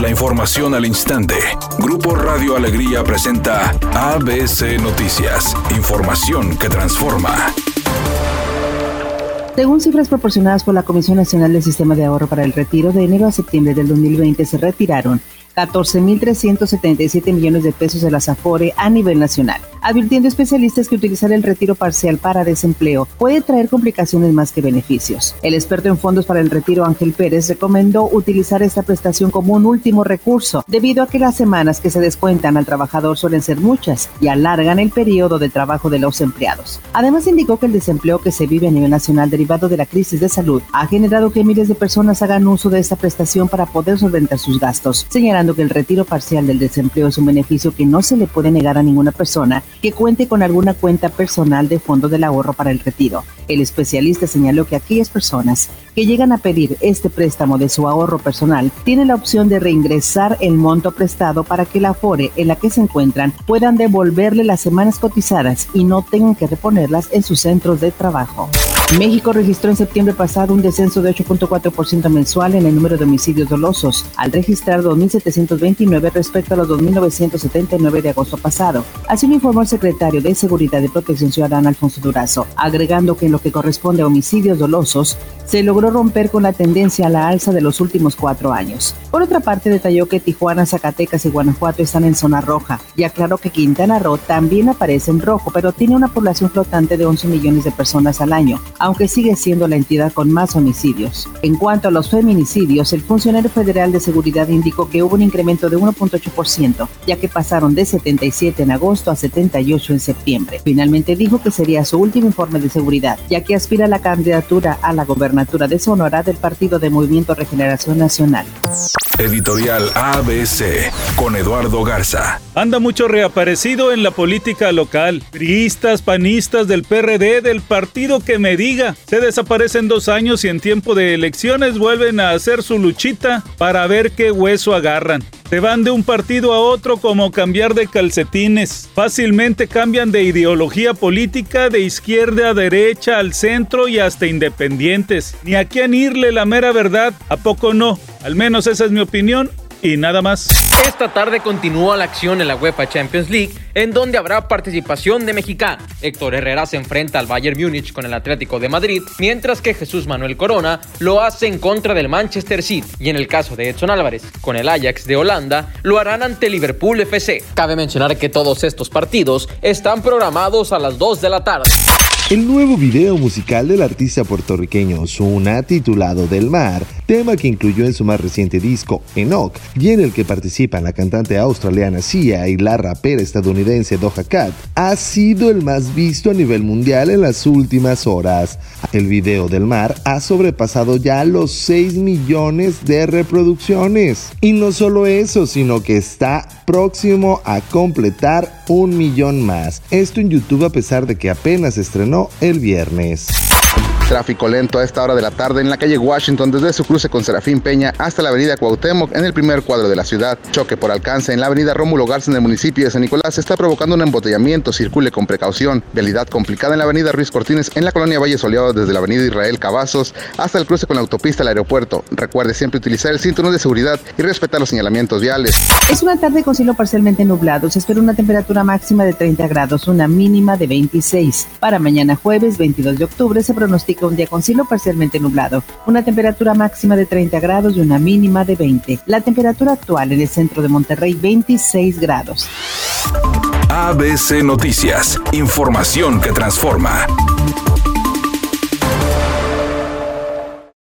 La información al instante. Grupo Radio Alegría presenta ABC Noticias. Información que transforma. Según cifras proporcionadas por la Comisión Nacional del Sistema de Ahorro para el Retiro, de enero a septiembre del 2020 se retiraron 14.377 millones de pesos de la SAFORE a nivel nacional, advirtiendo especialistas que utilizar el retiro parcial para desempleo puede traer complicaciones más que beneficios. El experto en fondos para el retiro Ángel Pérez recomendó utilizar esta prestación como un último recurso, debido a que las semanas que se descuentan al trabajador suelen ser muchas y alargan el periodo de trabajo de los empleados. Además indicó que el desempleo que se vive a nivel nacional derivado de la crisis de salud ha generado que miles de personas hagan uso de esta prestación para poder solventar sus gastos, señalando que el retiro parcial del desempleo es un beneficio que no se le puede negar a ninguna persona que cuente con alguna cuenta personal de fondo del ahorro para el retiro. El especialista señaló que aquellas personas que llegan a pedir este préstamo de su ahorro personal tienen la opción de reingresar el monto prestado para que la FORE en la que se encuentran puedan devolverle las semanas cotizadas y no tengan que reponerlas en sus centros de trabajo. México registró en septiembre pasado un descenso de 8.4% mensual en el número de homicidios dolosos, al registrar 2.729 respecto a los 2.979 de agosto pasado. Así lo informó el secretario de Seguridad y Protección Ciudadana, Alfonso Durazo, agregando que en lo que corresponde a homicidios dolosos, se logró romper con la tendencia a la alza de los últimos cuatro años. Por otra parte, detalló que Tijuana, Zacatecas y Guanajuato están en zona roja y aclaró que Quintana Roo también aparece en rojo, pero tiene una población flotante de 11 millones de personas al año aunque sigue siendo la entidad con más homicidios. En cuanto a los feminicidios, el funcionario federal de seguridad indicó que hubo un incremento de 1.8%, ya que pasaron de 77 en agosto a 78 en septiembre. Finalmente dijo que sería su último informe de seguridad, ya que aspira a la candidatura a la gobernatura de Sonora del Partido de Movimiento Regeneración Nacional. Editorial ABC con Eduardo Garza. Anda mucho reaparecido en la política local. Priistas, panistas del PRD, del partido que me diga. Se desaparecen dos años y en tiempo de elecciones vuelven a hacer su luchita para ver qué hueso agarran. Se van de un partido a otro como cambiar de calcetines. Fácilmente cambian de ideología política de izquierda a derecha, al centro y hasta independientes. Ni a quién irle la mera verdad, ¿a poco no? Al menos esa es mi opinión y nada más. Esta tarde continúa la acción en la UEFA Champions League, en donde habrá participación de mexicanos. Héctor Herrera se enfrenta al Bayern Múnich con el Atlético de Madrid, mientras que Jesús Manuel Corona lo hace en contra del Manchester City. Y en el caso de Edson Álvarez, con el Ajax de Holanda, lo harán ante Liverpool FC. Cabe mencionar que todos estos partidos están programados a las 2 de la tarde. El nuevo video musical del artista puertorriqueño Zuna, titulado Del Mar, tema que incluyó en su más reciente disco Enoch, y en el que participan la cantante australiana Sia y la rapera estadounidense Doja Cat, ha sido el más visto a nivel mundial en las últimas horas. El video del mar ha sobrepasado ya los 6 millones de reproducciones. Y no solo eso, sino que está próximo a completar un millón más. Esto en YouTube a pesar de que apenas estrenó el viernes. Tráfico lento a esta hora de la tarde en la calle Washington desde su cruce con Serafín Peña hasta la avenida Cuauhtémoc en el primer cuadro de la ciudad. Choque por alcance en la avenida Rómulo Garza en el municipio de San Nicolás está provocando un embotellamiento. Circule con precaución. Vialidad complicada en la avenida Ruiz Cortines en la colonia Valle Soleado desde la avenida Israel Cavazos hasta el cruce con la autopista al aeropuerto. Recuerde siempre utilizar el cinturón de seguridad y respetar los señalamientos viales. Es una tarde con cielo parcialmente nublado. Se espera una temperatura máxima de 30 grados, una mínima de 26. Para mañana jueves 22 de octubre se pronostica un día con cielo parcialmente nublado, una temperatura máxima de 30 grados y una mínima de 20. La temperatura actual en el centro de Monterrey 26 grados. ABC Noticias, información que transforma.